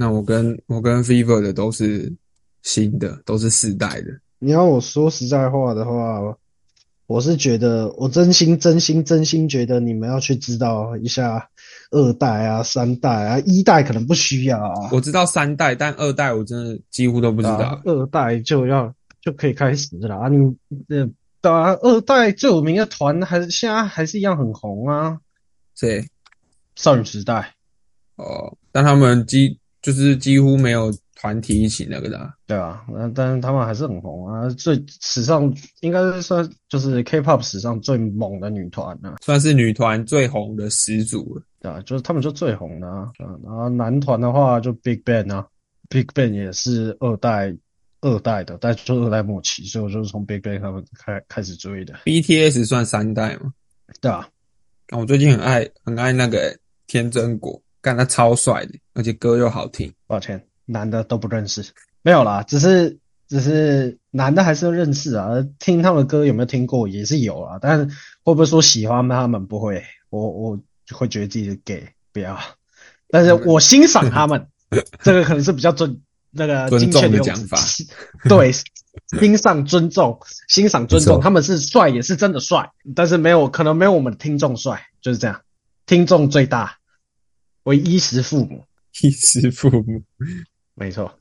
那我跟我跟 Fever 的都是新的，都是四代的。你要我说实在话的话，我是觉得，我真心真心真心觉得你们要去知道一下二代啊、三代啊，一代可能不需要啊。我知道三代，但二代我真的几乎都不知道。啊二代就要就可以开始了啊！你呃，对啊，二代最有名的团还是现在还是一样很红啊，对，少女时代。哦，但他们几就是几乎没有团体一起那个的啊、对啊，那但是他们还是很红啊，最史上应该是算就是 K-pop 史上最猛的女团啊，算是女团最红的始祖了。对啊，就是他们就最红的啊。然后男团的话就 Big Bang 啊，Big Bang 也是二代二代的，但就二代末期，所以我就是从 Big Bang 他们开开始追的。BTS 算三代嘛？对啊，我最近很爱很爱那个天真果，干他超帅的，而且歌又好听。抱歉，男的都不认识，没有啦，只是只是男的还是认识啊，听他们的歌有没有听过也是有啊，但是会不会说喜欢他们？不会，我我会觉得自己是 gay，不要，但是我欣赏他们，这个可能是比较尊那个尊重精确的讲法，对，欣赏尊重，欣赏尊重，他们是帅也是真的帅，但是没有可能没有我们听众帅，就是这样，听众最大，为衣食父母，衣食父母，没错。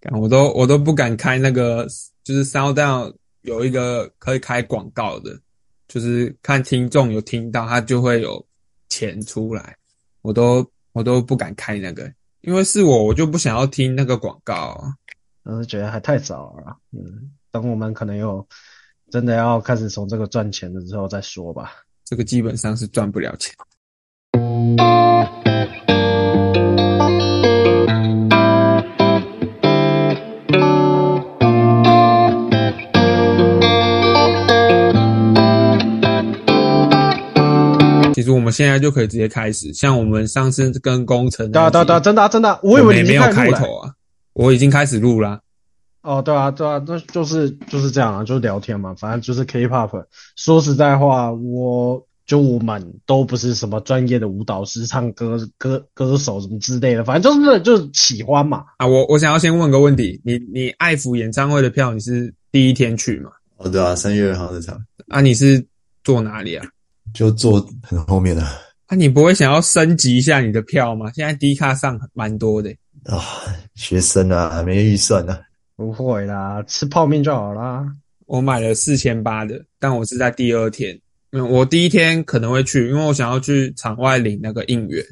干我都我都不敢开那个，就是 SoundDown 有一个可以开广告的，就是看听众有听到，他就会有钱出来，我都我都不敢开那个，因为是我，我就不想要听那个广告啊。我是觉得还太早了，嗯，等我们可能有真的要开始从这个赚钱的时候再说吧。这个基本上是赚不了钱。其实我们现在就可以直接开始，像我们上次跟工程对啊，对啊，对啊，真的啊，真的啊，我以为你没有经开头啊，我已经开始录啦、哦，对啊，对啊，那就是就是这样啊，就是聊天嘛，反正就是 K-pop。说实在话，我就我们都不是什么专业的舞蹈师、唱歌歌歌手什么之类的，反正就是就是喜欢嘛。啊，我我想要先问个问题，你你爱抚演唱会的票你是第一天去吗？哦，对啊，三月二号那场啊，你是坐哪里啊？就坐很后面的啊，你不会想要升级一下你的票吗？现在低卡上蛮多的，啊，学生啊，没预算啊。不会啦，吃泡面就好啦。我买了四千八的，但我是在第二天，嗯，我第一天可能会去，因为我想要去场外领那个应援。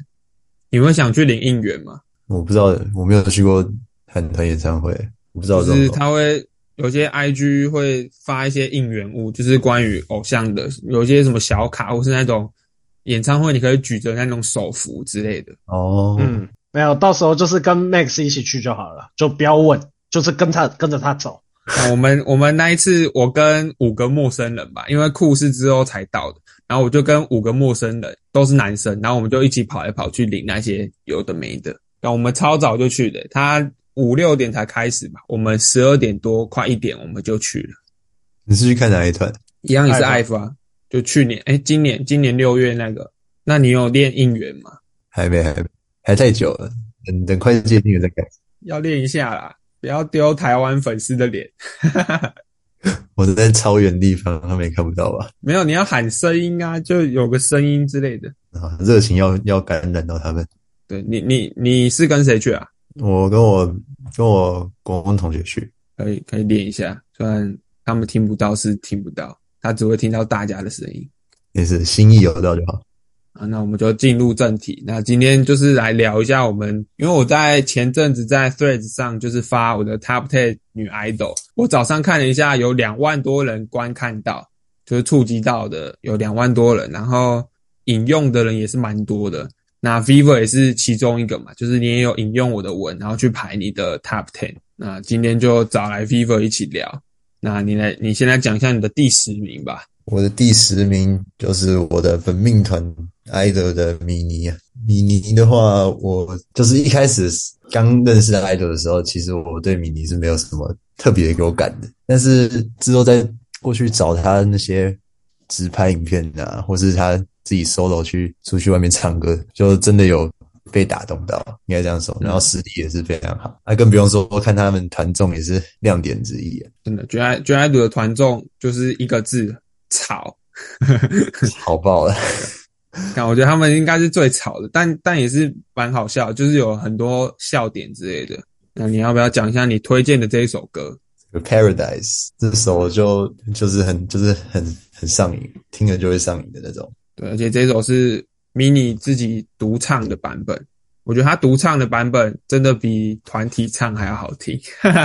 你会想去领应援吗？我不知道，我没有去过韩团演唱会，我不知道这就是。他会有些 IG 会发一些应援物，就是关于偶像的，有些什么小卡或是那种演唱会你可以举着那种手幅之类的。哦，嗯，没有，到时候就是跟 Max 一起去就好了，就不要问，就是跟他跟着他走。那我们我们那一次，我跟五个陌生人吧，因为酷是之后才到的，然后我就跟五个陌生人都是男生，然后我们就一起跑来跑去领那些有的没的。然后我们超早就去的，他五六点才开始吧，我们十二点多快一点我们就去了，你是去看哪一团？一样也是爱 IVE 啊，就去年哎，今年今年六月那个，那你有练应援吗？还没，还没，还太久了，等等快接近了再开始。要练一下啦，不要丢台湾粉丝的脸。我在超远地方，他们也看不到吧？没有，你要喊声音啊，就有个声音之类的。啊，热情要要感染到他们。对你，你你是跟谁去啊？我跟我跟我国中同学去，可以可以练一下，虽然他们听不到是听不到，他只会听到大家的声音也是心意有到就好。啊。那我们就进入正题。那今天就是来聊一下我们，因为我在前阵子在 Threads 上就是发我的 Top Ten 女 idol，我早上看了一下，有两万多人观看到，就是触及到的有两万多人，然后引用的人也是蛮多的。那 Vivo 也是其中一个嘛，就是你也有引用我的文，然后去排你的 Top Ten。那今天就找来 Vivo 一起聊。那你来，你先来讲一下你的第十名吧。我的第十名就是我的本命团 idol 的米妮。米妮的话，我就是一开始刚认识 idol 的时候，其实我对米妮是没有什么特别有感的。但是之后再过去找他那些直拍影片啊，或是他自己 solo 去出去外面唱歌，就真的有被打动到，应该这样说。然后实力也是非常好，那更不用说，我看他们团众也是亮点之一啊。真的，绝爱绝爱组的团众就是一个字吵，好爆了。看，我觉得他们应该是最吵的，但但也是蛮好笑，就是有很多笑点之类的。那你要不要讲一下你推荐的这一首歌？Paradise 这首就就是很就是很很上瘾，听了就会上瘾的那种。对，而且这首是 mini 自己独唱的版本，我觉得他独唱的版本真的比团体唱还要好听。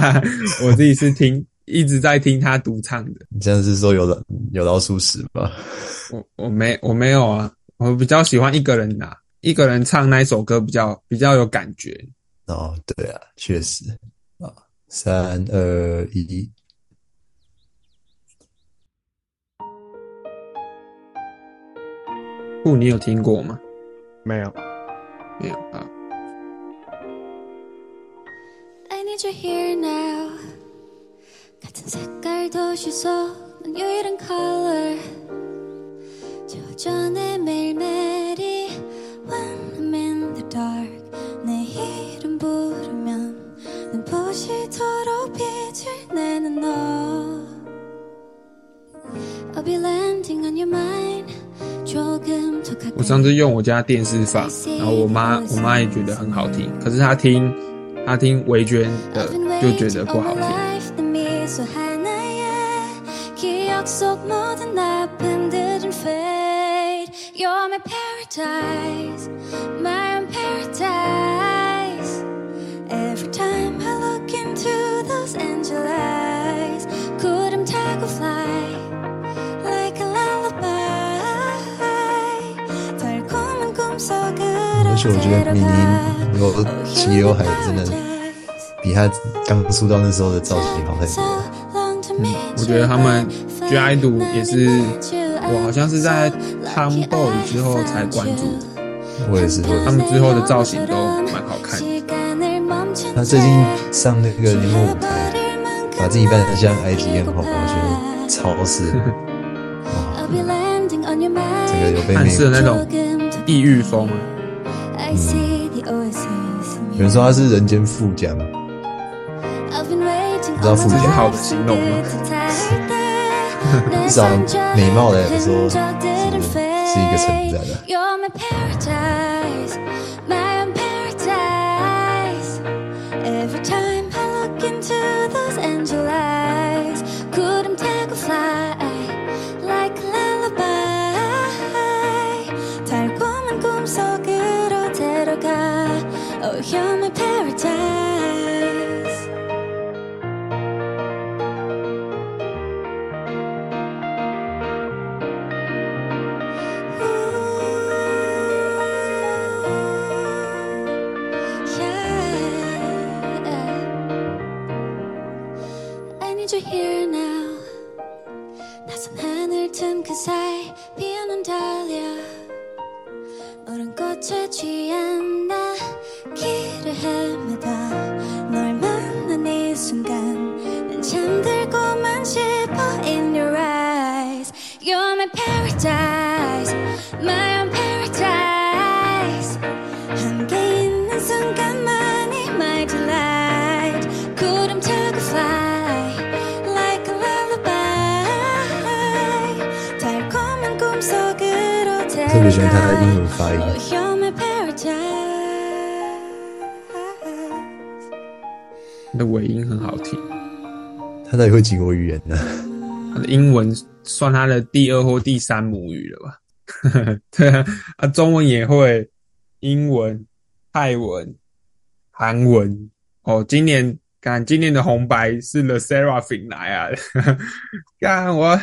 我自己是听一直在听他独唱的。你这样是说有老有老鼠屎吗？我我没我没有啊，我比较喜欢一个人拿一个人唱那一首歌比较比较有感觉。哦，对啊，确实啊，三二一，不，你有听过吗？没有，没有啊。我上次用我家电视放，然后我妈我妈也觉得很好听可是她听她听维娟的就觉得不好听。Into those angel eyes couldn't 且我觉得米妮有齐刘海真的比他刚出道那时候的造型好太多了。我觉得他们 G idol 也是，我好像是在 Tomboy 之后才关注的，我也是，他们之后的造型都蛮好看的。他最近上那个年末舞台，把自己扮得像埃及艳后，我觉得超适合。哇，这个有被暗美示的那种异域风啊，有人说他是人间富家，你，知道富这是江好 的形容吗？至少美貌来说是是一个称赞的。他的尾音很好听，他到底会几国语言呢？他的英文算他的第二或第三母语了吧？对啊，他中文也会，英文、泰文、韩文。哦，今年看今年的红白是 The Seraphim 来啊！看我，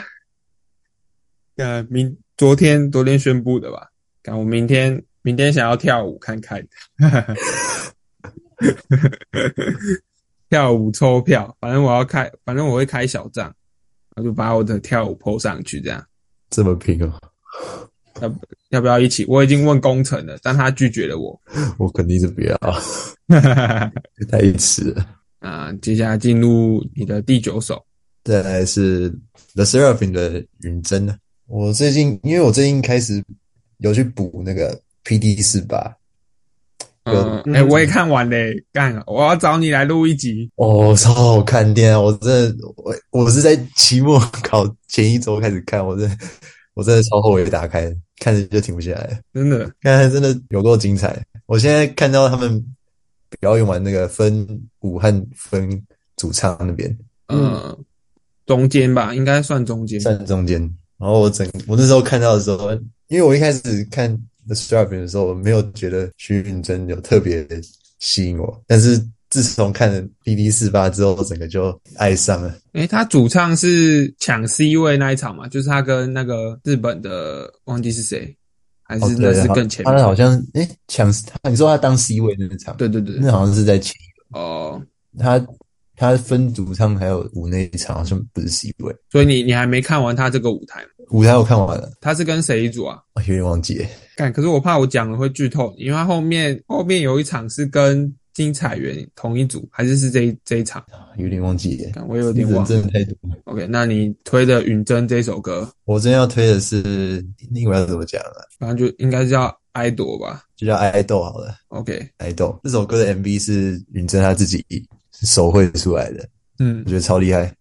呃，明昨天昨天宣布的吧？看我明天明天想要跳舞看看，跳舞抽票，反正我要开，反正我会开小账，我就把我的跳舞 PO 上去，这样这么拼哦，要要不要一起？我已经问工程了，但他拒绝了我。我肯定是不要，太迟了。啊，接下来进入你的第九首，再来是 The Seraphim 的云针呢。我最近因为我最近开始有去补那个 PD 四八，嗯，嗯哎、我也看完嘞，干，我要找你来录一集。哦，超好看天啊！我真的，我我是在期末考前一周开始看，我真的我真的超后悔打开，看着就停不下来。真的，看来真的有多精彩！我现在看到他们表演完那个分武汉分主唱那边嗯，中间吧，应该算中间。算中间，然后我整我那时候看到的时候，因为我一开始看 The Strawberry 的时候，我没有觉得徐允珍有特别吸引我，但是自从看了 BD 四八之后，整个就爱上了。诶、他主唱是抢 C 位那一场嘛，就是他跟那个日本的忘记是谁，还哦，是那，是更前面？他好像诶抢他，你说他当 C 位那场，对对对，那好像是在前哦，他他分主唱还有舞那一场好像不是 C 位，所以你你还没看完他这个舞台吗？舞台我看完了，他是跟谁一组啊？哦有点忘记了。干，可是我怕我讲了会剧透，因为他后面后面有一场是跟金彩媛同一组，还是是这一这一场？有点忘记了，干我有点忘人。真的太多。OK，那你推的《允真》这首歌，我真要推的是，英文要怎么讲啊？反正就应该是叫《爱豆》吧就叫爱豆好了。？OK，爱豆这首歌的 MV 是允真他自己手绘出来的，嗯我觉得超厉害。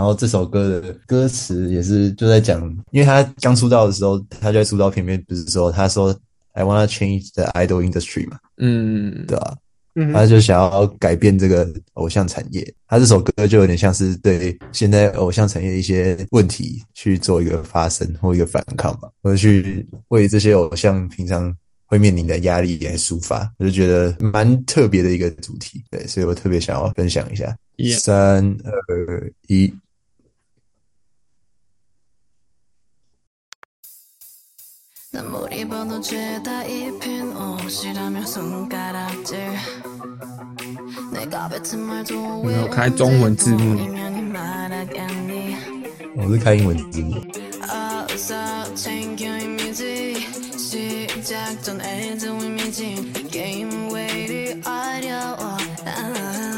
然后这首歌的歌词也是就在讲，因为他刚出道的时候，他就在出道片里面不是说他说 I wanna change the idol industry 嘛，嗯，对吧、嗯他就想要改变这个偶像产业。他这首歌就有点像是对现在偶像产业的一些问题去做一个发声或一个反抗吧，或者去为这些偶像平常会面临的压力来抒发。我就觉得蛮特别的一个主题，对，所以我特别想要分享一下。三二一， 난 뭘 입어도 죄다 입힌 옷이라며 손가락질 내가 뱉은 말도 没有开中文字幕 이면이 말하겠니 我是开英文字幕。 어서 챙겨 이미지 시작 전에 도 이미지 게임 왜 이리 어려워 아,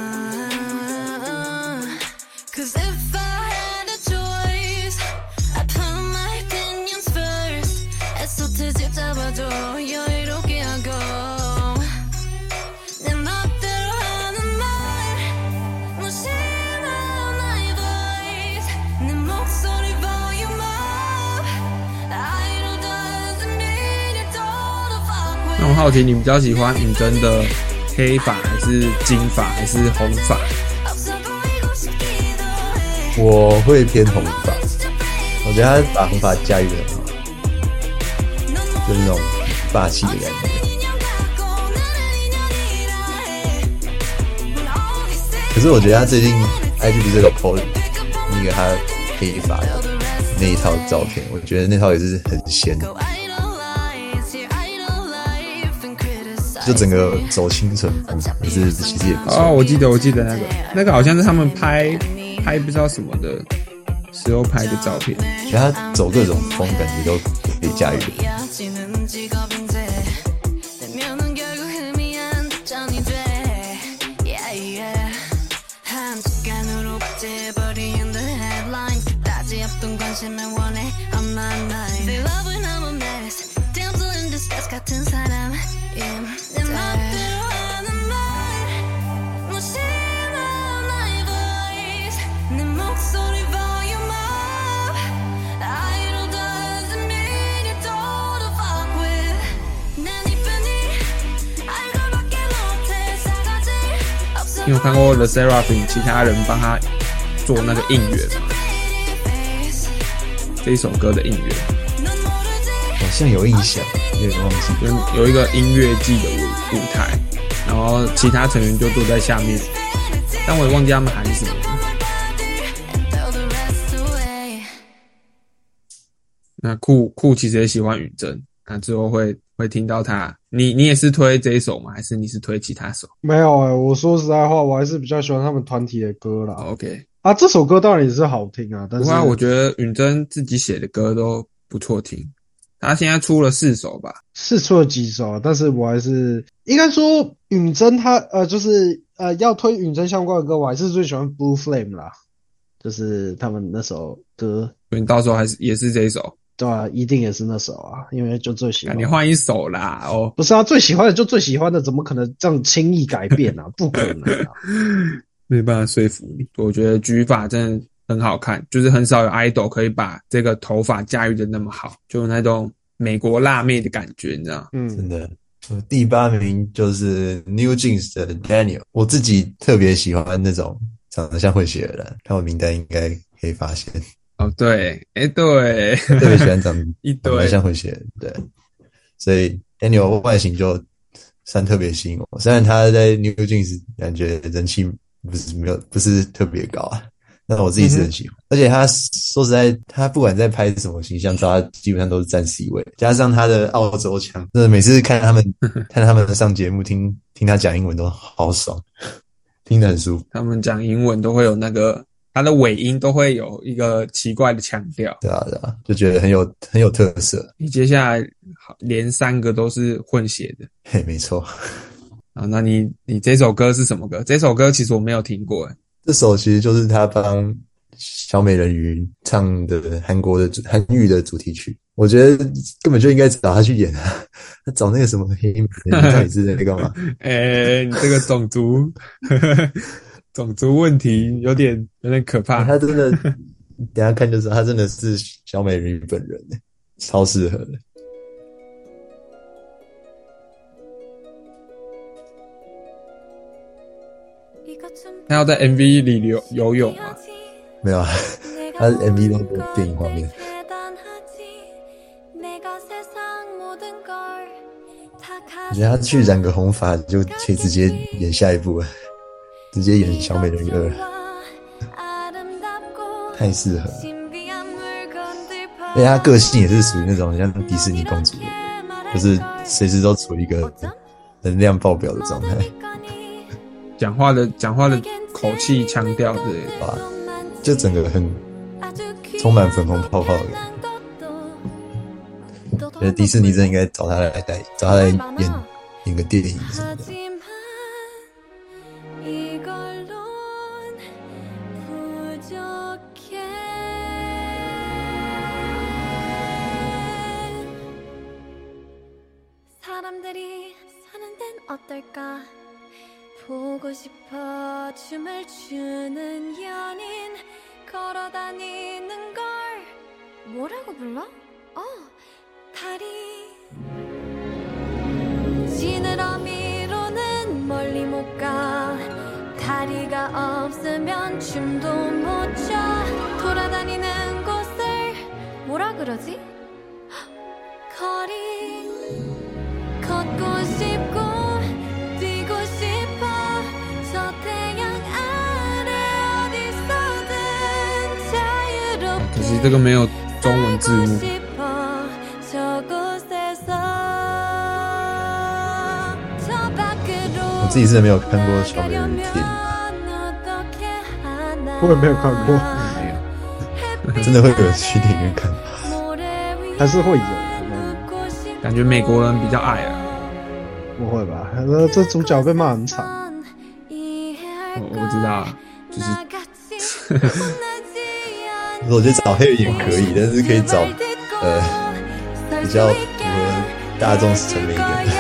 我好奇，你比较喜欢尹真的黑发还是金发还是红发？我会偏红发，我觉得他把红发驾驭的很好，就那种霸气的感觉。可是我觉得他最近 IG 不是有 PO 那个他黑发的那一套照片，我觉得那套也是很仙。就整个走清纯风，也是其实也不哦，我记得我记得那个那个好像是他们拍拍不知道什么的时候拍的照片。觉得他走各种风，感觉都可以驾驭你有看过 The Seraphim 其他人帮他做那个应援。吗？这一首歌的应援，好像有印象。有点忘记。就有一个音乐季的舞舞台，然后其他成员就坐在下面，但我也忘记他们喊什么那酷酷其实也喜欢允真，那之后会会听到他。你你也是推这一首吗？还是你是推其他首没有哎、我说实在话，我还是比较喜欢他们团体的歌啦。？OK，啊，这首歌当然也是好听啊，但是我觉得允真自己写的歌都不错听。他现在出了四首吧？是出了几首啊，但是我还是应该说允真他呃，就是呃要推允真相关的歌，我还是最喜欢 Blue Flame 啦，就是他们那首歌。所以你到时候还是也是这一首。对啊，一定也是那首啊，因为就最喜欢。你换一首啦，哦，不是啊，最喜欢的就最喜欢的，怎么可能这样轻易改变啊？不可能啊！没办法说服你。我觉得举法真的很好看，就是很少有 idol 可以把这个头发驾驭的那么好，就那种美国辣妹的感觉，你知道？嗯，真的。第八名就是 New Jeans 的 Daniel，我自己特别喜欢那种长得像混血的人，看我名单应该可以发现。哦，对，哎，对，特别喜欢长 一长得堆像混血人，对，所以 Daniel 外形就算特别吸引我。虽然他在 New Jeans 感觉人气不是没有不是特别高啊，但我自己是很喜欢。而且他说实在，他不管在拍什么形象照，他基本上都是占 C 位，加上他的澳洲腔，真的每次看他们 看他们上节目，听听他讲英文都好爽，听得很舒服。他们讲英文都会有那个，他的尾音都会有一个奇怪的腔调。对啊，对啊，就觉得很有很有特色。你接下来好连三个都是混血的嘿，没错，啊？那你你这首歌是什么歌？这首歌其实我没有听过，诶这首其实就是他帮小美人鱼唱的韩国的韩语的主题曲。我觉得根本就应该找他去演啊，他找那个什么黑美人鱼到底是在干嘛？哎，你这个种族 种族问题有点有点可怕。他真的，等下看就知道，他真的是小美人鱼本人，超适合的。他要在 MV 里游游泳啊？没有啊，他的 MV 都是电影画面。我觉得他去染个红发就可以直接演下一部了，直接演小美人鱼二，太适合了。而且他个性也是属于那种像迪士尼公主，就是随时都处于一个能量爆表的状态。讲话的讲话的口气、腔调之类的。吧，就整个很充满粉红泡泡的感觉。觉得迪士尼真的应该找他来带，找他来演演个电影什么的。 싶어 춤을 추는 연인 걸어다니는 걸. 뭐라고 불러? 어 다리. 지느러미로는 멀리 못 가. 다리가 없으면 춤도 못 춰. 돌아다니는 곳을 뭐라 그러지? 거리 这个没有中文字幕。我自己是没有看过《小美人鱼》电，我也没有看过，真的会有去电影院看？还是会有？感觉美国人比较爱啊？不会吧？这主角被骂很惨。我不知道，就是。我觉得找黑人也可以，但是可以找呃比较符合大众审美一点的。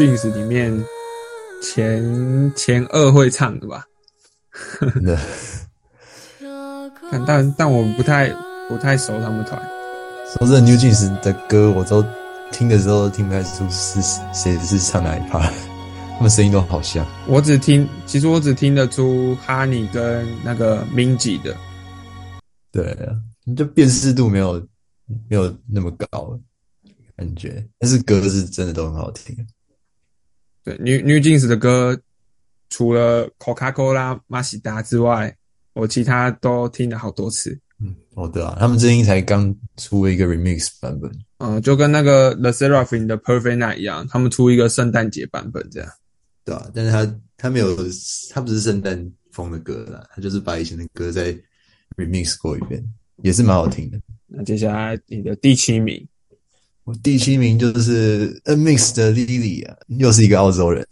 Jeans 里面前前二会唱的吧？但但但我不太不太熟他们团。说真的，New Jeans 的歌我都听的时候都听不太出是谁是唱哪一趴，他们声音都好像。我只听，其实我只听得出哈尼跟那个 Minji 的。对啊，就辨识度没有没有那么高感觉，但是歌是真的都很好听。对，New New Jeans 的歌，除了 Coca Cola、马西达之外，我其他都听了好多次。嗯，哦对啊，他们最近才刚出了一个 remix 版本，嗯，就跟那个 The Seraphim 的 Perfect Night 一样，他们出一个圣诞节版本这样。对啊，但是他他没有，他不是圣诞风的歌啦，他就是把以前的歌再 remix 过一遍，也是蛮好听的。那接下来你的第七名，我第七名就是 A Mix 的 Lily 啊，又是一个澳洲人。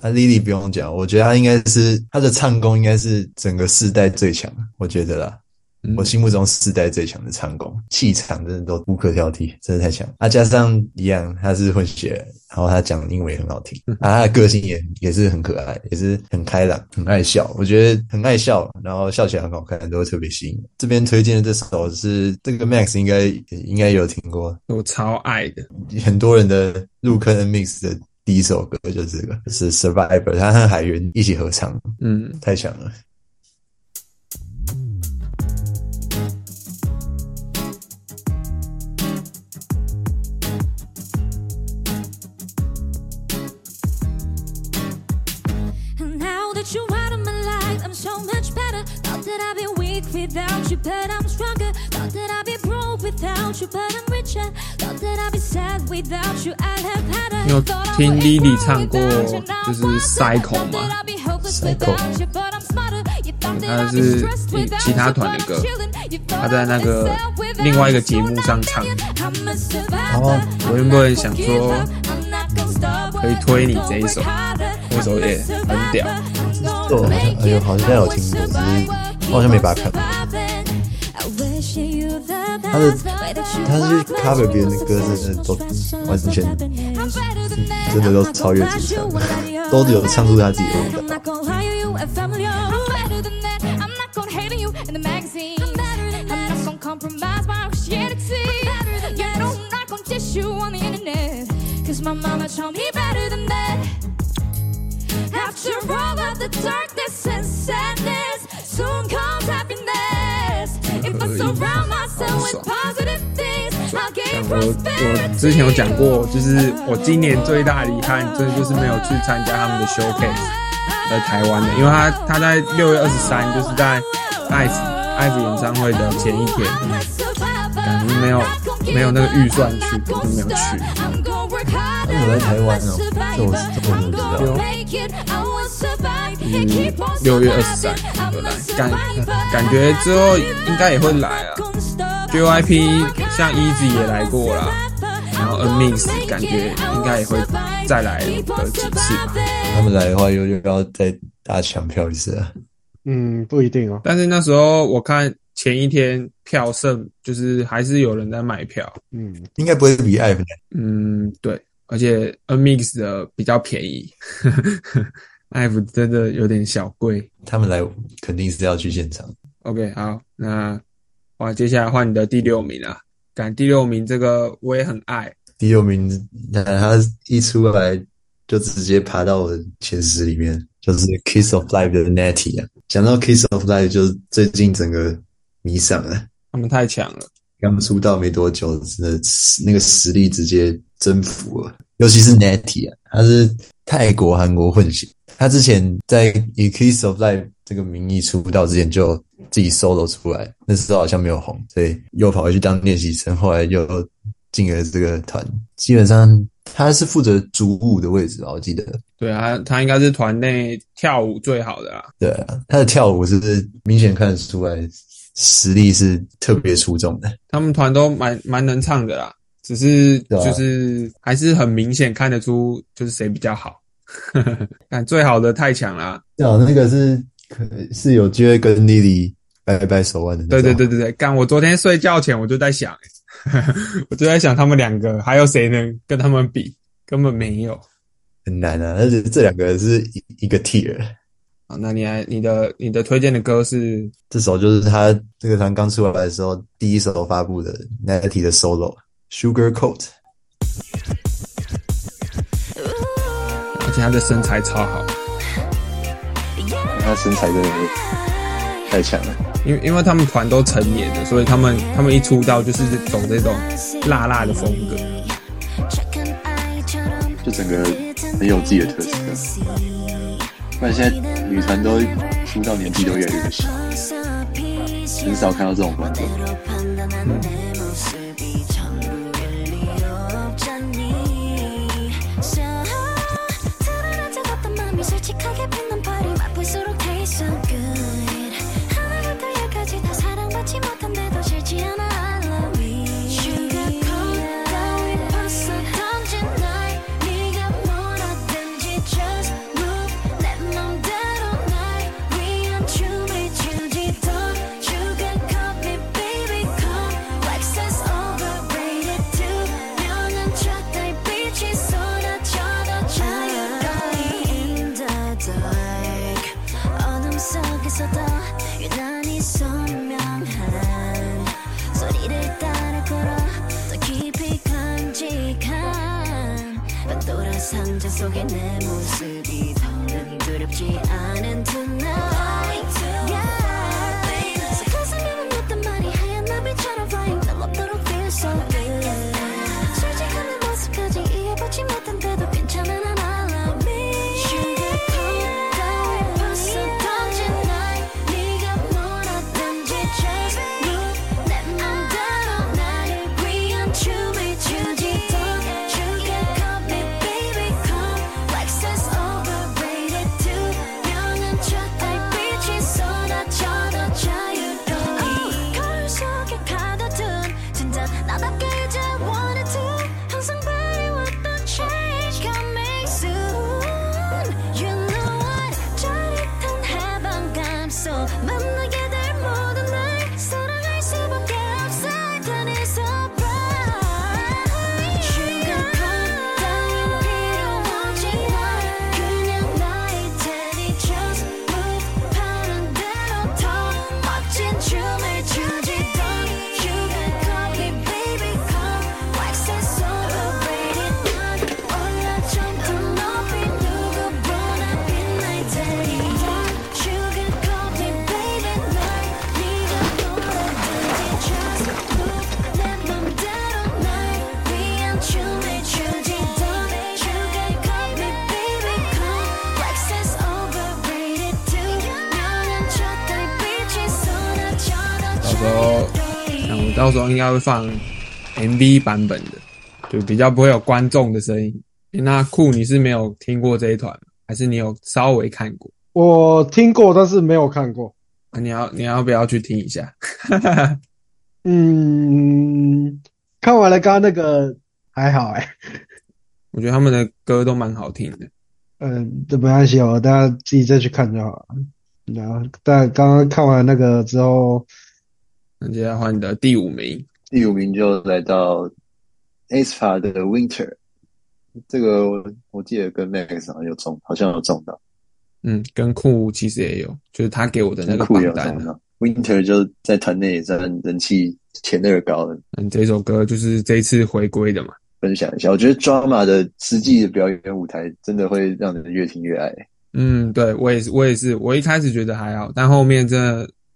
那 Lily 不用讲，我觉得她应该是她的唱功应该是整个世代最强，我觉得啦。嗯我心目中世代最强的唱功，气场真的都无可挑剔，真的太强。啊，加上一样，他是混血，然后他讲英文也很好听，啊，他的个性也也是很可爱，也是很开朗，很爱笑。我觉得很爱笑，然后笑起来很好看，都会特别吸引我。这边推荐的这首是这个 Max 应该应该有听过，我超爱的。很多人的入坑 Mix 的第一首歌就是这个，是 Survivor，他和海源一起合唱，嗯，太强了。Without you, but I'm stronger. Thought that I'd be broke without you, but I'm richer. Thought that I'd be sad without you, I'd have had a 你有 Thought I 听 would Lily 唱过就是 I'm Cycle Thought 吗 that I'd be hopeless Cycle without you, but I'm smarter. You thought that 他 I'd be 是 stressed 其他 you, 团 but 的 I'm 歌他 thought 在那个另外一个 you, 节目上唱 I'm I'm a survivor. 好啊我原本想说 I'm not gonna stop 可以推你这一首，这首也很屌。这我好像哎呦好像有听过，只是我我好像没白看，他的他是 cover 别人的歌，真是都完全真的都超越自己，都有唱出他自己那种感觉。我我之前有讲过，就是我今年最大的遗憾，真的就是没有去参加他们的 showcase，在台湾的，因为他他在六月二十三，就是在艾弗艾弗演唱会的前一天，感觉没有没有那个预算去，我就没有去。他们有在台湾哦，这我是这我都不知道。嗯，六月二十三有来，感感觉之后应该也会来啊。JYP 像 Easy 也来过啦，然后 Amix 感觉应该也会再来个几次吧。他们来的话，又又要再大抢票一次啊。嗯，不一定哦。但是那时候我看前一天票剩，就是还是有人在买票。嗯，应该不会比艾弗嗯，对，而且 Amix 的比较便宜，F 真的有点小贵。他们来肯定是要去现场。OK，好，那哇，接下来换你的第六名啊！感第六名这个我也很爱，第六名，那他一出来就直接爬到我的前十里面，就是 Kiss of Life 的 Natty 啊。讲到 Kiss of Life，就是最近整个迷上了。他们太强了。刚出道没多久，真的那个实力直接征服了。尤其是 Natty 啊，他是泰国韩国混血。他之前在以 Kiss of Life 这个名义出道之前，就自己 solo 出来，那时候好像没有红，所以又跑回去当练习生，后来又进了这个团。基本上他是负责主舞的位置吧，我记得。对啊，他应该是团内跳舞最好的啊。对啊，他的跳舞是明显看得出来实力是特别出众的。他们团都蛮蛮能唱的啦，只是就是还是很明显看得出就是谁比较好。但最好的太强啦，对啊，那个是可是有机会跟 Lily 掰掰手腕的对。对对对对，干！我昨天睡觉前我就在想、欸，我就在想他们两个还有谁能跟他们比？根本没有。很难啊，而且这两个是一一个 tier。好，那你还你的你的推荐的歌是这首就是他这个团刚出来的时候第一首发布的 Natty 的 solo Sugar Coat。而且他的身材超好，他身材真的是太强了。因为因为他们团都成年了，所以他们他们一出道就是走这种辣辣的风格。就整个很有自己的特色。不然现在女团都出道年纪都越来越小，很少看到这种风格。상 到时候应该会放 MV 版本的，就比较不会有观众的声音。那酷，你是没有听过这一团吗？还是你有稍微看过？我听过，但是没有看过。那你要你要不要去听一下？嗯，看完了刚刚那个还好哎、我觉得他们的歌都蛮好听的。嗯，这没关系哦，大家自己再去看就好了。然后，但刚刚看完那个之后，那接下来换你的第五名，第五名就来到 aespa 的 Winter，这个我我记得跟 Max 好像有中，好像有中到，嗯，跟酷其实也有，就是他给我的那个榜单。Winter 就在团内也算人气前二高的。嗯，这首歌就是这一次回归的嘛。分享一下，我觉得 Drama 的实际的表演舞台真的会让人越听越爱，嗯，对我也是，我也是，我一开始觉得还好，但后面真的，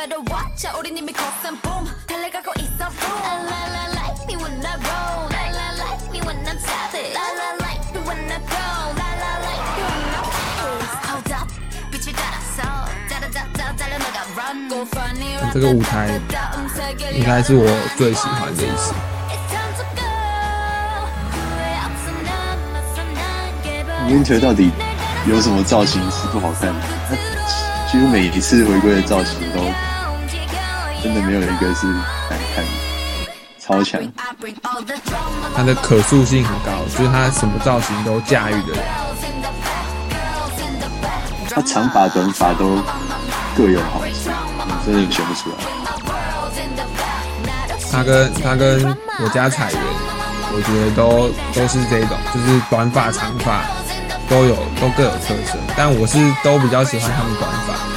갇혀 난 You better watch out 우린 이미 거센 boom 달려가고 있어 boom La la la like me when I roll La la like me when I'm savage La la like me when I go La la like me when I'm pissed Hold up 빛을 따라서 짜라짜짜 달려나가 run Go funny 这个舞台应该是我最喜欢的一次。 Winter 到底有什么造型是不好看的？他几乎每一次回归的造型都 真的没有一个是难看的，超强。他的可塑性很高，就是他什么造型都驾驭的人。他长发短发都各有好处，你真的选不出来。他跟他跟我家彩源，我觉得都都是这种，就是短发长发都有都各有特色，但我是都比较喜欢他们短发。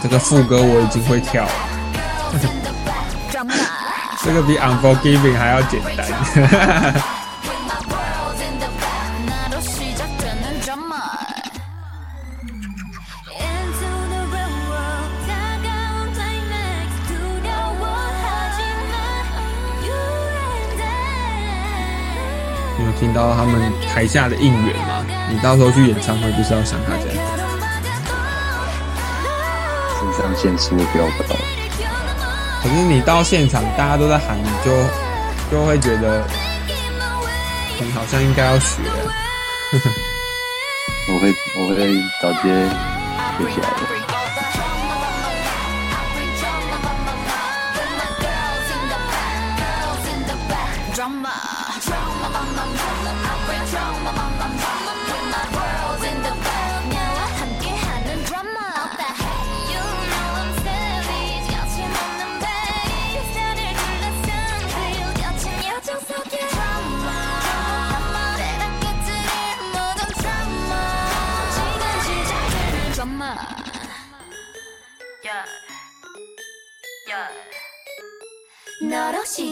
这个副歌我已经会跳了， Girls in the back, drama. 这个比 Unforgiving 还要简单。 听到他们台下的应援嘛？你到时候去演唱会就是要像他这样。肾上腺素会飙高。可是你到现场，大家都在喊，你就就会觉得你好像应该要学。我会我会找直接学起来的。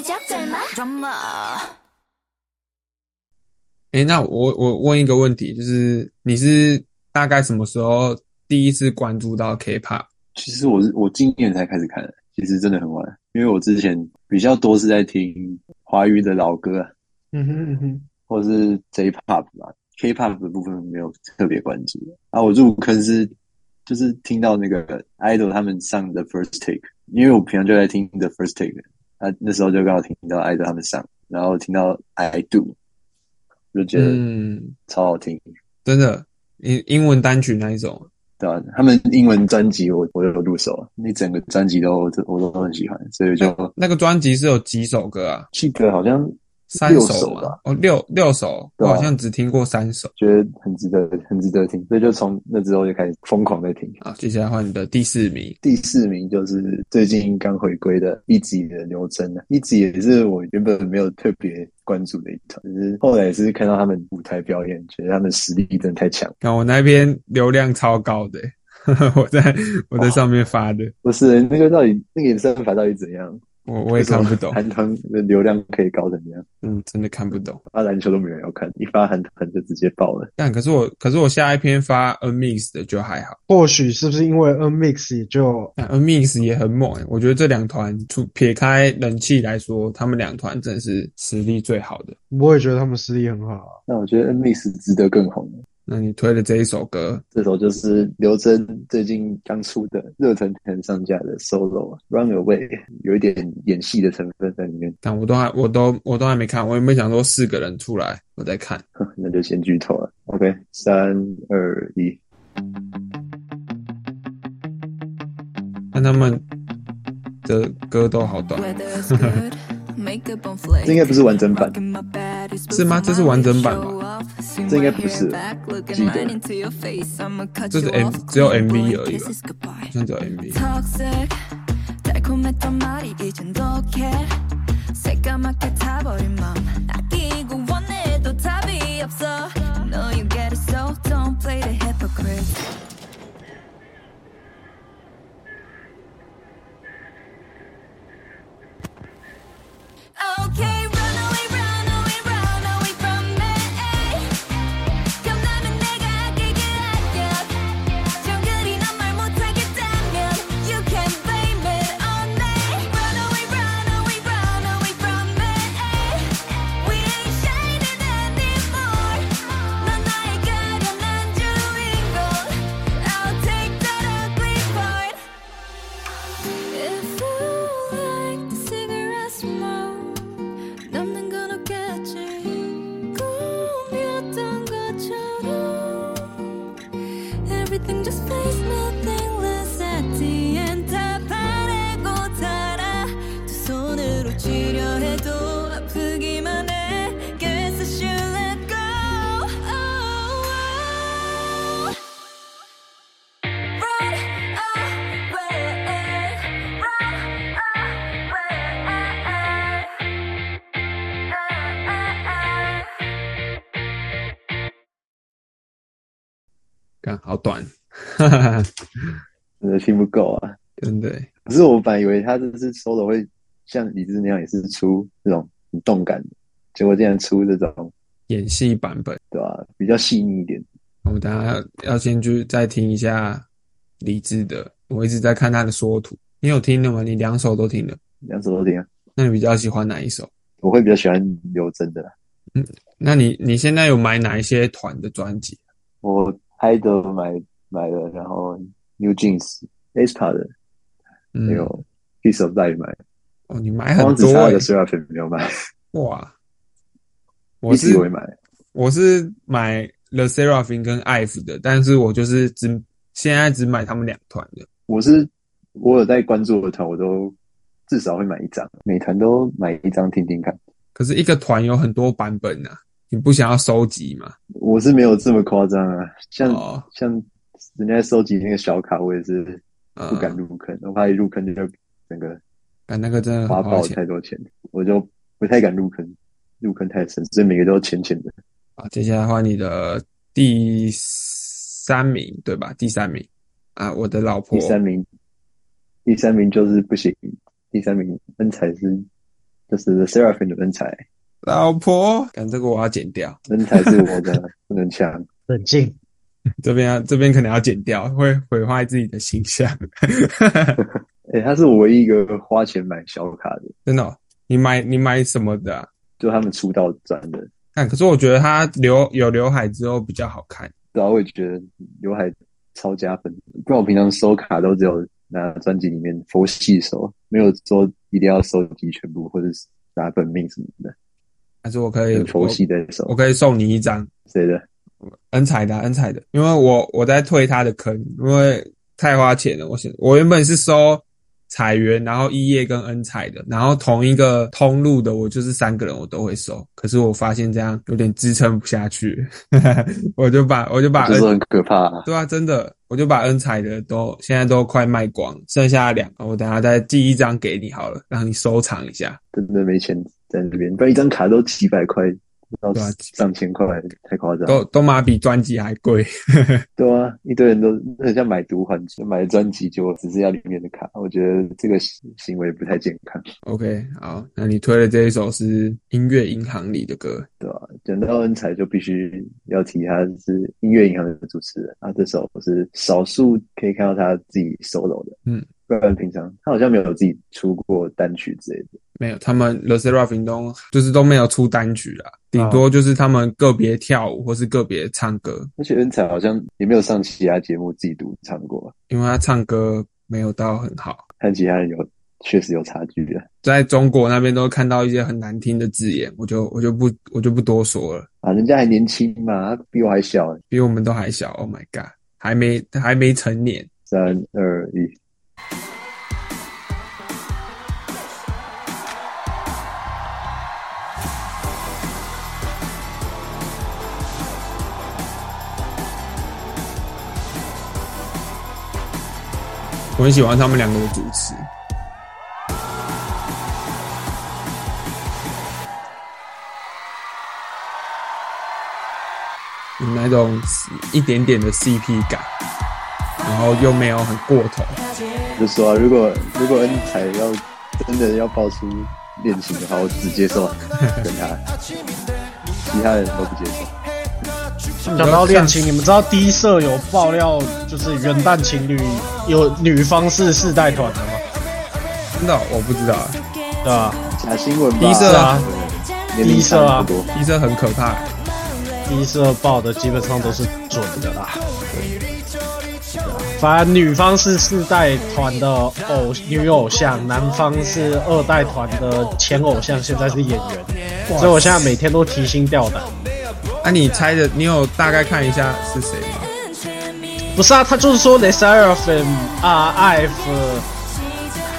装嘛？哎，那我我问一个问题，就是你是大概什么时候第一次关注到 K-pop？其实我是我今年才开始看，其实真的很晚，因为我之前比较多是在听华语的老歌，嗯哼嗯哼，或者是 J-pop 嘛，K-pop 的部分没有特别关注。啊，我入坑是就是听到那个 idol 他们上的 First Take，因为我平常就在听 The First Take。啊，那时候就刚好听到 idol 他们上，然后听到 I Do，就觉得嗯，超好听，真的，英英文单曲那一种，对吧、他们英文专辑我我有入手，那整个专辑都我都我都很喜欢，所以就那个专辑是有几首歌啊？记得好像三六首首吧？哦，六六首，我好像只听过三首。觉得很值得，很值得听，所以就从那之后就开始疯狂在听。好，接下来换你的第四名。第四名就是最近刚回归的一级的刘真了，一级也是我原本没有特别关注的一团，只是后来也是看到他们舞台表演，觉得他们实力真的太强。看我那边流量超高的、我在我在上面发的，不是那个到底那个演算法到底怎样？我我也看不懂，韩团的流量可以高成这样，嗯，真的看不懂。发篮球都没人要看，一发韩团就直接爆了。但可是我可是我下一篇发 N Mix 的就还好，或许是不是因为 N Mix 也就但 N Mix 也很猛、欸，我觉得这两团除撇开人气来说，他们两团真的是实力最好的。我也觉得他们实力很好啊。那我觉得 N Mix 值得更红。那你推的这一首歌，这首就是刘真最近刚出的热腾腾上架的 solo Run Away，有一点演戏的成分在里面，但我都还我都我都还没看，我有没有想说四个人出来我再看？那就先剧透了。OK，三二一，看他们的歌都好短，这应该不是完整版，是吗？这是完整版吧？这应该不是，记得这是 M 只有 MV 而已吧？好像只有 MV。Okay 好短，哈哈哈，真的听不够啊。真的欸。可是我本来以为他这次 solo 会像李志那样，也是出这种很动感的，结果竟然出这种，演戏版本，对吧、比较细腻一点。我们等下要要先去再听一下李志的，我一直在看他的缩图，你有听的吗？你两首都听了，两首都听啊。那你比较喜欢哪一首？我会比较喜欢刘真的嗯，那你你现在有买哪一些团的专辑？我 idol 买买了，然后 New Jeans、aespa 的，嗯还，有 Piece of Life 买了，哦，你买很多欸差的 Seraphim 没有买，哇！我是我也买，我是买 The Seraphim 跟 IVE 的，但是我就是只现在只买他们两团的。我是我有在关注的团，我都至少会买一张，每团都买一张听听看。可是一个团有很多版本啊，你不想要收集嘛？我是没有这么夸张啊，像、哦像人家收集那个小卡，我也是嗯不敢入坑，我怕一入坑就整个但那个真的花爆太多钱，我就不太敢入坑，入坑太深，所以每个都浅浅的。啊。接下来换你的第三名，对吧？第三名啊，我的老婆第三名，第三名就是不行，第三名恩彩是就是 The Seraphim 的恩彩，老婆，看这个我要剪掉，人才是我的 不能抢。冷静，这边要这边可能要剪掉，会毁坏自己的形象。诶、他是我唯一一个花钱买小卡的，真的哦、你买你买什么的、啊？就他们出道专的。但，可是我觉得他留有刘海之后比较好看。对啊，我也觉得刘海超加分。不然我平常收卡都只有拿专辑里面佛系收，没有说一定要收集全部或者是拿本命什么的，还是我可以很佛系的手我，我可以送你一张谁的？恩彩的啊恩彩的，因为我我在退他的坑，因为太花钱了。我现我原本是收彩源，然后一叶跟恩彩的，然后同一个通路的，我就是三个人我都会收。可是我发现这样有点支撑不下去，我就把我就把恩就是很可怕、啊。对啊，真的，我就把恩彩的都现在都快卖光，剩下两个，我等下再寄一张给你好了，让你收藏一下。真的没钱在那边，不然一张卡都几百块到上千块，太夸张。都都妈比专辑还贵。对啊，一堆人都很像买毒环买专辑，就只是要里面的卡，我觉得这个行行为不太健康，OK，好，那你推的这一首是音乐银行里的歌，对吧、讲到恩彩，就必须要提他是音乐银行的主持人，他这首是少数可以看到他自己 solo 的，嗯，不然平常他好像没有自己出过单曲之类的。没有，他们 The Seraphim 都就是都没有出单曲啦，顶多就是他们个别跳舞或是个别唱歌，而且恩彩好像也没有上其他节目自己独唱过，因为他唱歌没有到很好，和其他人有确实有差距的。在中国那边都看到一些很难听的字眼，我就我就不我就不多说了，啊，人家还年轻嘛，他比我还小，比我们都还小，Oh my god，还没还没成年。三二一。我很喜欢他们两个的主持。那种一点点的 CP 感，然后又没有很过头。就说、如果如果恩彩要真的要爆出恋情的话，我只接受跟他，其他人都不接受。讲到恋情，你们知道第一社有爆料，就是元旦情侣有女方是世代团的吗？真的哦、我不知道，对啊？假新闻吧，第一社啊对，年龄差不多。医生很可怕。第一社报的基本上都是准的啦。反正女方是四代团的偶女偶像，男方是二代团的前偶像，现在是演员，所以我现在每天都提心吊胆。啊，你猜的，你有大概看一下是谁吗？不是啊，他就是说 The Seraphim 啊、IF，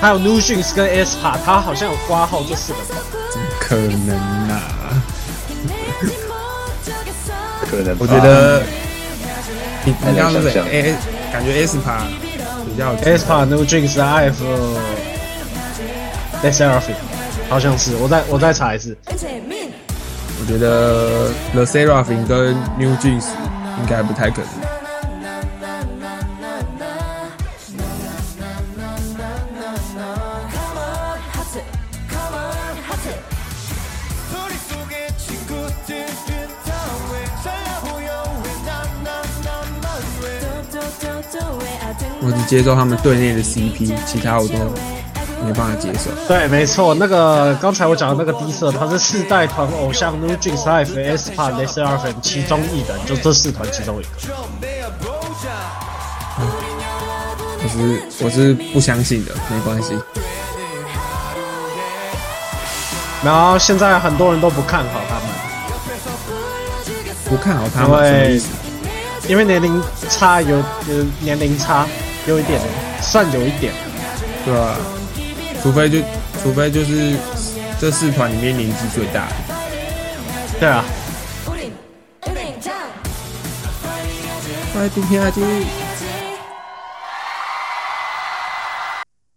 还有 New Jeans 跟 aespa，他好像有挂号这四个团。怎么可能啊？可能吧我觉得你你刚刚是太难想象 A，感觉 S 帕比较有机会 aespa、New Jeans、IF、The Seraphim，好像是，我再我再查一次。我觉得 The Surfing 跟 New Jeans 应该不太可能。我只接受他们队内的 CP，其他我都。没办法接受。对，没错，那个刚才我讲的那个低色，他是四代团偶像 New Jeans Life、e s e r f m 其中一人，就这四团其中一个。我是我是不相信的，没关系。然后现在很多人都不看好他们，不看好他因们？因为年龄差有有年龄差有一点，算有一点。对吧、除非就除非就是这四团里面年纪最大的。对啊，快点下去！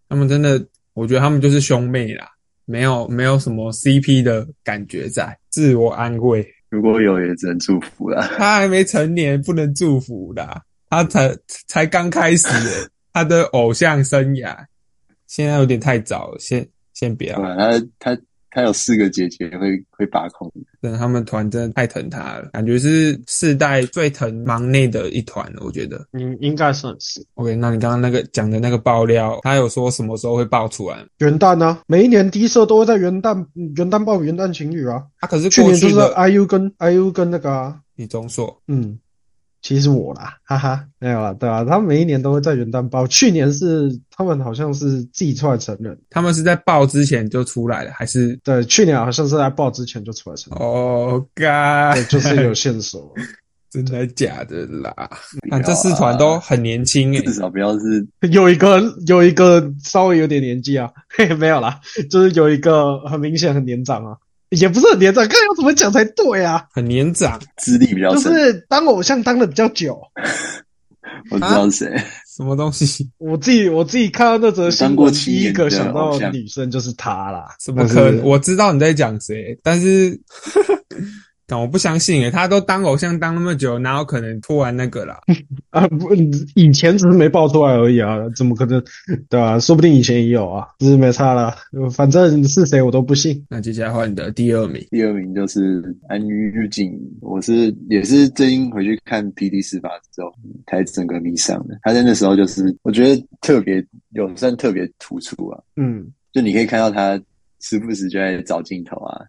他们真的，我觉得他们就是兄妹啦，没有没有什么 CP 的感觉在，自我安慰。如果有也只能祝福啦。他还没成年，不能祝福啦，他才才刚开始他的偶像生涯，现在有点太早了，先先别了。对啊，他他他有四个姐姐会会把控，真的，他们团真的太疼他了，感觉是世代最疼忙内的一团了，我觉得。应应该算是 OK，那你刚刚那个讲的那个爆料，他有说什么时候会爆出来？元旦啊，每一年低社都会在元旦元旦爆元旦情侣啊。他、可是去年就是 IU 跟 IU 跟那个啊，李钟硕，嗯，其实我啦，哈哈，没有啊，对啊，他们每一年都会在元旦报，去年是他们好像是自己出来承认，他们是在爆之前就出来了，还是？对，去年好像是在报之前就出来承认，哦，该对，就是有线索。真的假的啦？不要啊这四团都很年轻诶、至少不要是有一个有一个稍微有点年纪啊，嘿，没有啦，就是有一个很明显很年长啊，也不是很年长，看要怎么讲才对啊，很年长，资历比较就。是当偶像当的比较久。我知道是谁，什么东西？我自己我自己看到那则新当过闻，第一七个想到的女生就是她啦。怎么可能？我知道你在讲谁，但是，但我不相信诶、他都当偶像当那么久，哪有可能突然那个啦？啊，不，以前只是没爆出来而已啊，怎么可能？对吧、说不定以前也有啊，只是没差了。反正是谁我都不信。那接下来换你的第二名，第二名就是安于静，我是也是最近回去看 PD 司法之后才整个迷上的。他在那时候就是我觉得特别有算特别突出啊，嗯，就你可以看到他时不时就在找镜头啊，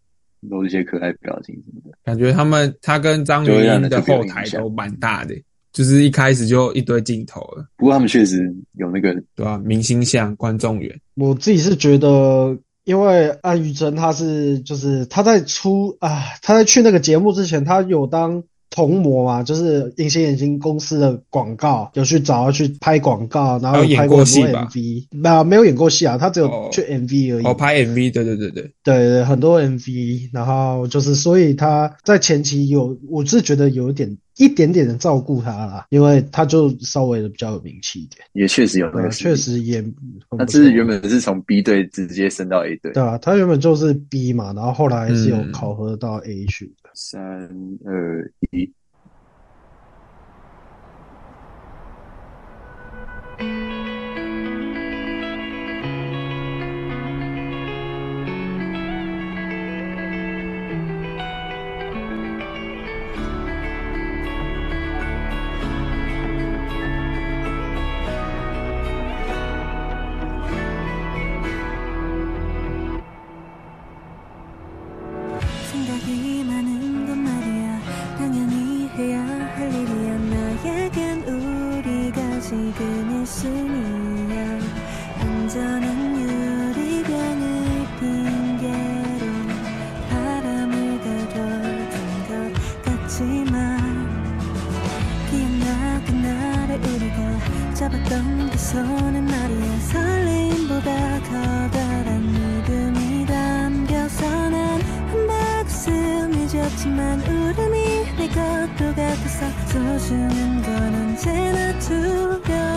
露一些可爱表情什么的。感觉他们他跟张就会元英的后台都蛮大的、就是一开始就一堆镜头了，不过他们确实有那个对吧、明星像观众缘，我自己是觉得，因为安于真他是就是他在出啊，他在去那个节目之前，他有当童模嘛，就是隐形眼镜公司的广告，有去找他去拍广告，然后有拍过很多过戏吧 MV，没有没有演过戏啊，他只有哦去 MV 而已。哦，拍 MV，对对对对，对对，很多 MV，然后就是，所以他在前期有，我是觉得有一点一点点的照顾他啦，因为他就稍微的比较有名气一点，也确实有那个确。实也他不错只是原本是从 B 队直接升到 A 队。对啊，他原本就是 B 嘛，然后后来是有嗯考核到 A 去的。三二一，「 있으니야. 안전한 유리병을 핑계로 바람을 가둬둔 것 같지만 기억나 그날의 우리가 잡았던 그 손은 말이야 설렘보다 커다란 믿음이 담겨서 난한 박스 잊었지만 울음이 내 것도 같아서 소중한 건 언제나 두려움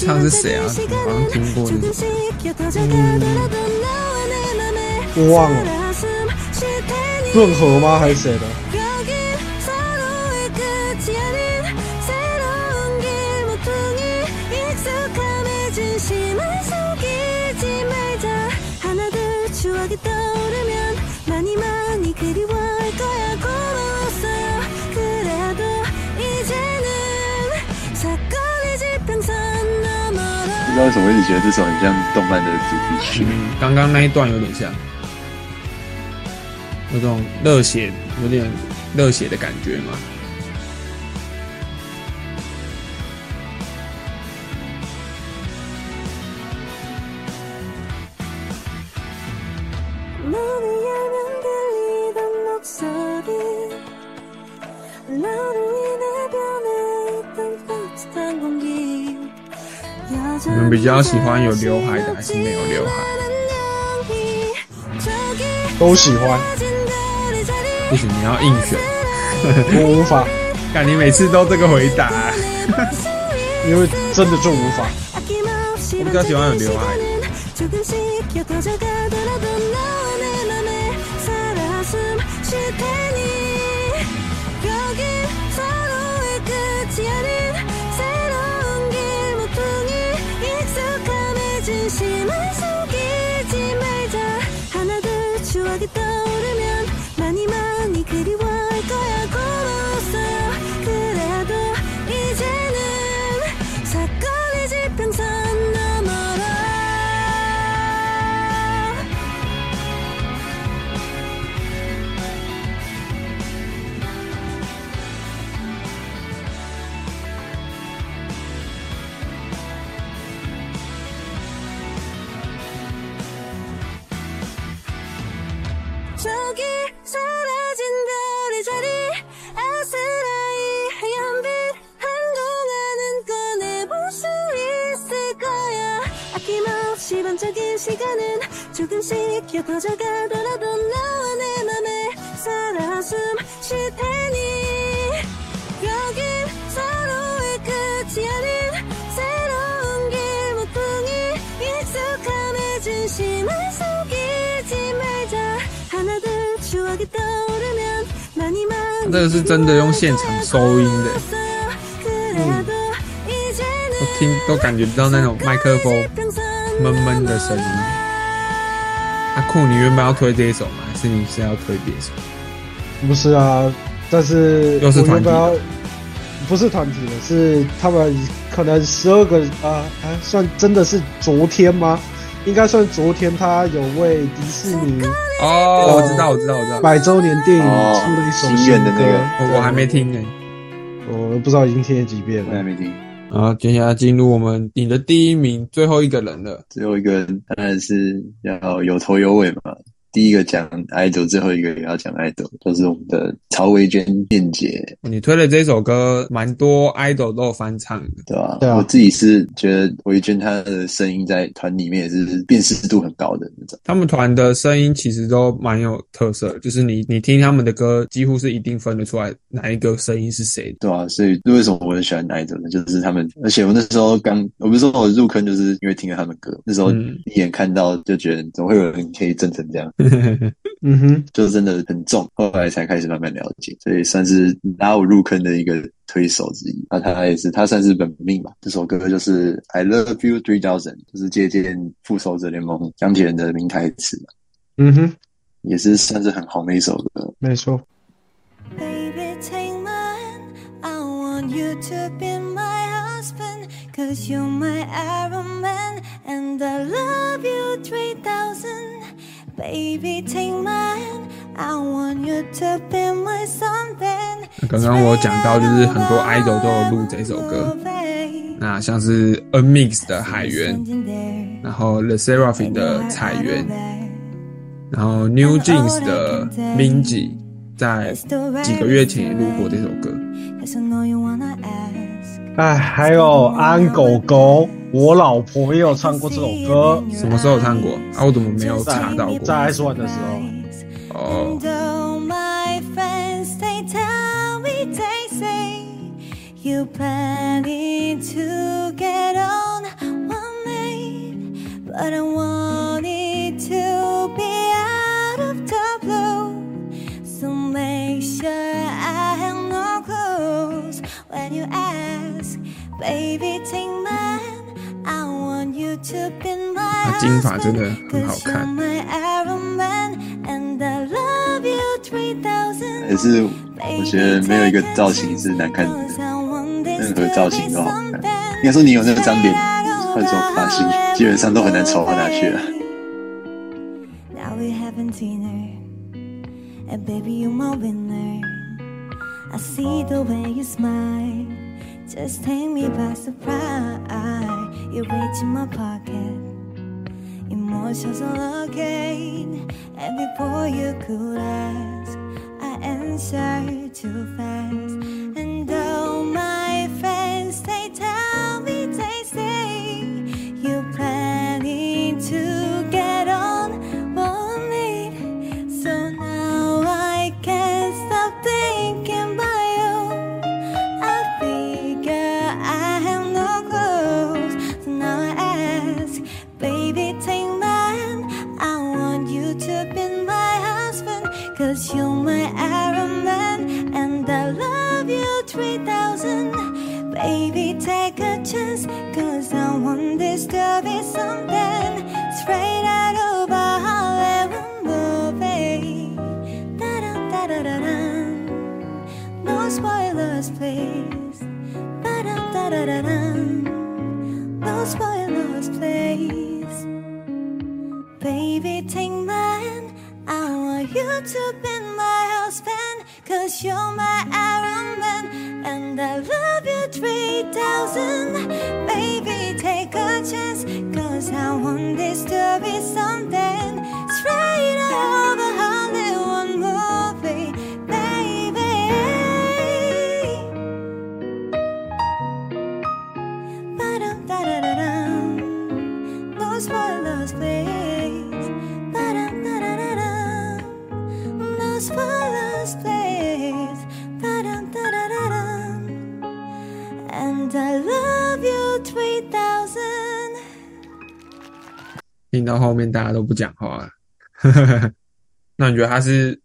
唱是谁啊？我好像听过这首。我忘了，润和吗？还是谁的？为什么一直觉得这首很像动漫的主题曲。刚刚那一段有点像，那种热血，有点热血的感觉嘛。你们比较喜欢有刘海的还是没有刘海？都喜欢，不行，你要硬选。我无法，看你每次都这个回答，因为真的就无法。我比较喜欢有刘海这个是真的用现场收音的，嗯，我听都感觉到那种麦克风闷闷的声音。阿酷，你原本要推这一首吗？还是你是要推别首？不是啊，但是又是团体要不是团体的，是他们可能十二个啊，啊算真的是昨天吗？应该算昨天，他有为迪士尼哦，我知道，我知道，我知道，百周年电影哦出了一首心新的那个我我还没听呢。我不知道已经听了几遍了。我还没听。啊，接下来进入我们你的第一名，最后一个人了。最后一个人当然是要有头有尾嘛。第一个讲 idol，最后一个也要讲 idol，就是我们的曹维娟燕姐，你推的这首歌，蛮多 idol 都有翻唱的。对吧、对啊我自己是觉得维娟她的声音在团里面也是辨识度很高的那种。他们团的声音其实都蛮有特色，就是你你听他们的歌，几乎是一定分得出来哪一个声音是谁的。对啊，所以为什么我很喜欢 idol 呢？就是他们，而且我那时候刚，我不是说我入坑，就是因为听了他们歌，那时候嗯一眼看到就觉得怎么会有人可以震成这样，嗯哼，就真的很重。后来才开始慢慢了解，所以算是拉我入坑的一个推手之一。那他也是，他算是本命吧。这首歌就是 I Love You Three Thousand，就是借鉴《复仇者联盟》钢铁人的名台词嘛，嗯哼，也是算是很红的一首歌。没错。Baby, take my hand. I want you to be my husband. Cause you're my Iron Man. And I love you 3000. 刚刚我讲到，就是很多 idol 都有录这首歌，那像是 A Mix 的海源，然后 The Seraphim 的彩源，然后 New Jeans 的 Minji，在几个月前也录过这首歌。I you. 哎，还有安狗狗，我老婆也有唱过这首歌，什么时候唱过啊？我怎么没有查到过？在 S One 的时候。哦、oh.。But I want it to be out of the blue. So make sure I have no clues when you ask, baby, take my. 啊，金发真的很好看。可是，我觉得没有一个造型是难看的，任何造型都好看。应该说你有那个张脸，换种发型基本上都很难丑到哪去。Just take me by surprise. You reach in my pocket, emotions are looking, and before you could ask, I answer too fast. 大家都不讲话了。那你觉得他是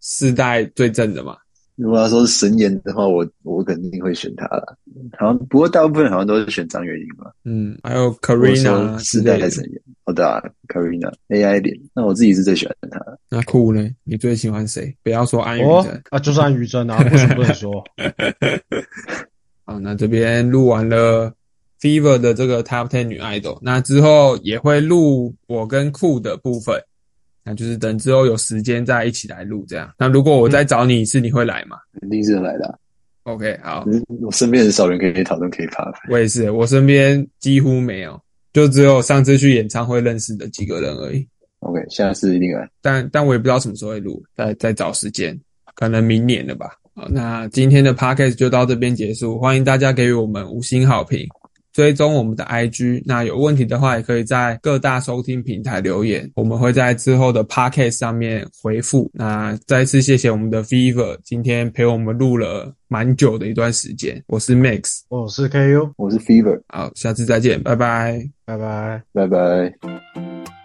世代最正的吗？如果要说是神颜的话，我我肯定会选他了。好像不过大部分好像都是选张元英吧。嗯，还有我 Karina 世代的。神颜。好的、啊、，Karina AI 脸，那我自己是最喜欢他的。那酷呢？你最喜欢谁？不要说安宇哦真。啊，就是安于真啊，不许不能说。好，那这边录完了 Fever 的这个 Top Ten 女 idol，那之后也会录我跟酷的部分，那就是等之后有时间再一起来录这样。那如果我再找你一次，你会来吗肯定是来的啊、？OK，好，我身边很少人可以讨论 K-pop。我也是，我身边几乎没有，就只有上次去演唱会认识的几个人而已。OK，下次一定来。但但我也不知道什么时候会录，再再找时间，可能明年了吧。好，那今天的 podcast 就到这边结束，欢迎大家给予我们五星好评，追踪我们的 IG。那有问题的话，也可以在各大收听平台留言，我们会在之后的 podcast 上面回复。那再次谢谢我们的 Fever 今天陪我们录了蛮久的一段时间，我是 Max，我是 KU，我是 Fever，好，下次再见，拜拜。拜拜。拜拜。